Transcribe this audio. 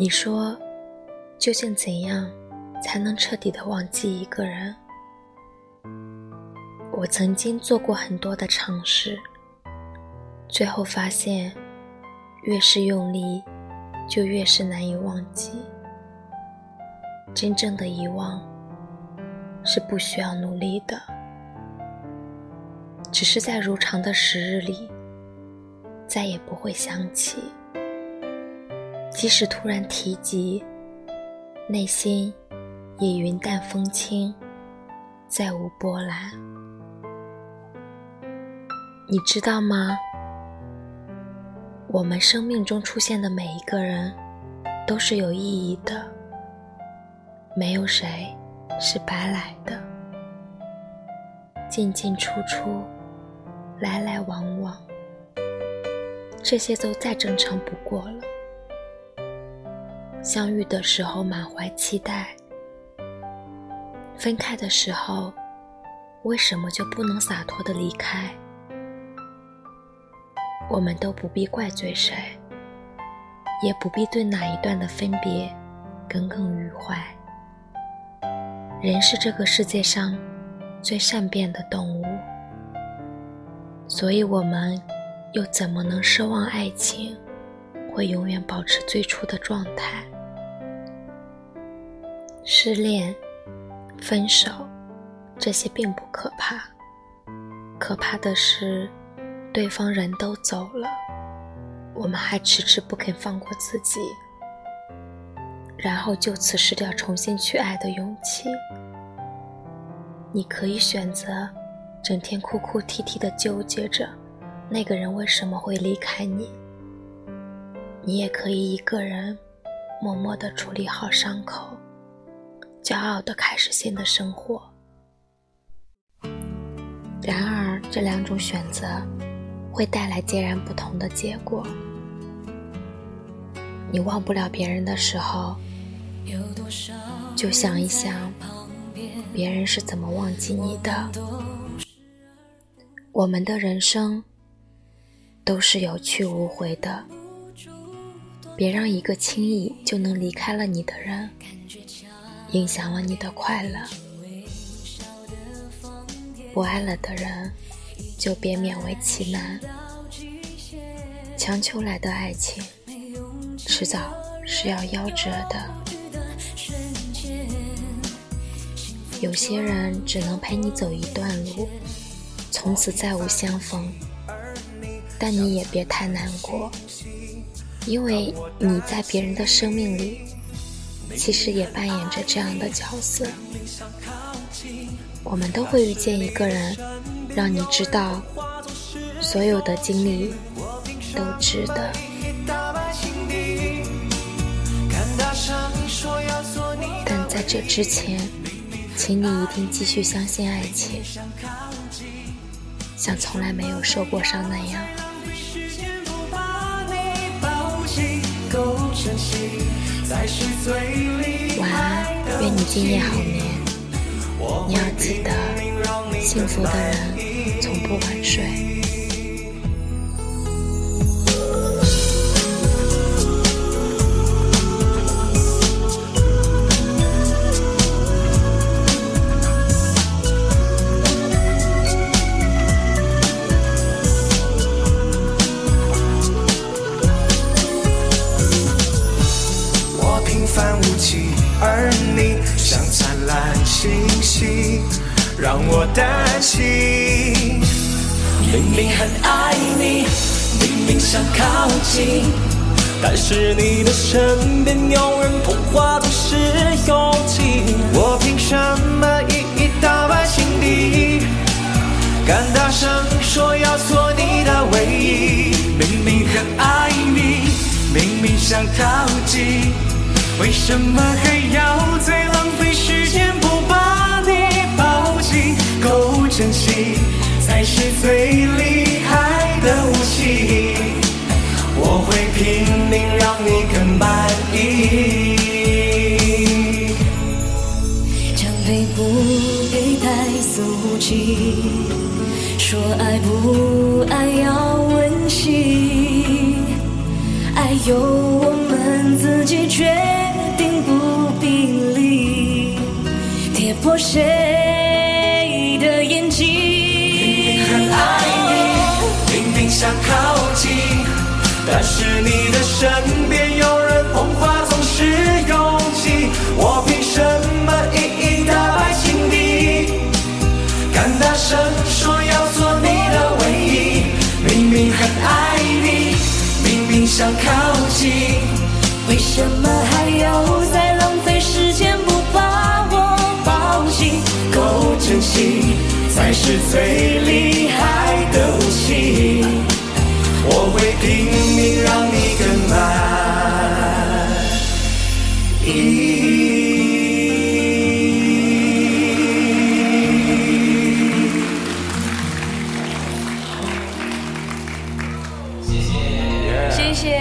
你说，究竟怎样才能彻底的忘记一个人？我曾经做过很多的尝试，最后发现，越是用力，就越是难以忘记。真正的遗忘，是不需要努力的，只是在如常的时日里，再也不会想起。即使突然提及，内心也云淡风轻，再无波澜。你知道吗？我们生命中出现的每一个人，都是有意义的，没有谁是白来的。进进出出，来来往往，这些都再正常不过了。相遇的时候满怀期待，分开的时候，为什么就不能洒脱的离开？我们都不必怪罪谁，也不必对哪一段的分别耿耿于怀。人是这个世界上最善变的动物，所以我们又怎么能奢望爱情会永远保持最初的状态？失恋、分手，这些并不可怕，可怕的是。对方人都走了，我们还迟迟不肯放过自己，然后就此失掉重新去爱的勇气。你可以选择整天哭哭啼啼的纠结着那个人为什么会离开你，你也可以一个人默默的处理好伤口，骄傲的开始新的生活。然而，这两种选择。会带来截然不同的结果。你忘不了别人的时候，就想一想，别人是怎么忘记你的。我们的人生都是有去无回的，别让一个轻易就能离开了你的人，影响了你的快乐。不爱了的人。就别勉为其难，强求来的爱情，迟早是要夭折的。有些人只能陪你走一段路，从此再无相逢。但你也别太难过，因为你在别人的生命里，其实也扮演着这样的角色。我们都会遇见一个人。让你知道，所有的经历都值得。但在这之前，请你一定继续相信爱情，像从来没有受过伤那样。晚安，愿你今夜好眠。你要记得，幸福的人。从不晚睡。蓝星星。让我担心，明明很爱你，明明想靠近，但是你的身边永远破坏都是勇气。我凭什么一一打败心底？敢大声说要做你的唯一？明明很爱你，明明想靠近，为什么还要再浪费时间？息才是最厉害的武器我会拼命让你更满意奖杯不给带手机说爱不爱要温习爱由我们自己决定不必理跌破鞋但是你的身边有人捧花总是拥挤，我凭什么一一打败情敌？敢大声说要做你的唯一，明明很爱你，明明想靠近，为什么还要再浪费时间不把我抱紧？够珍惜才是最厉害的武器我会拼命让你更满意。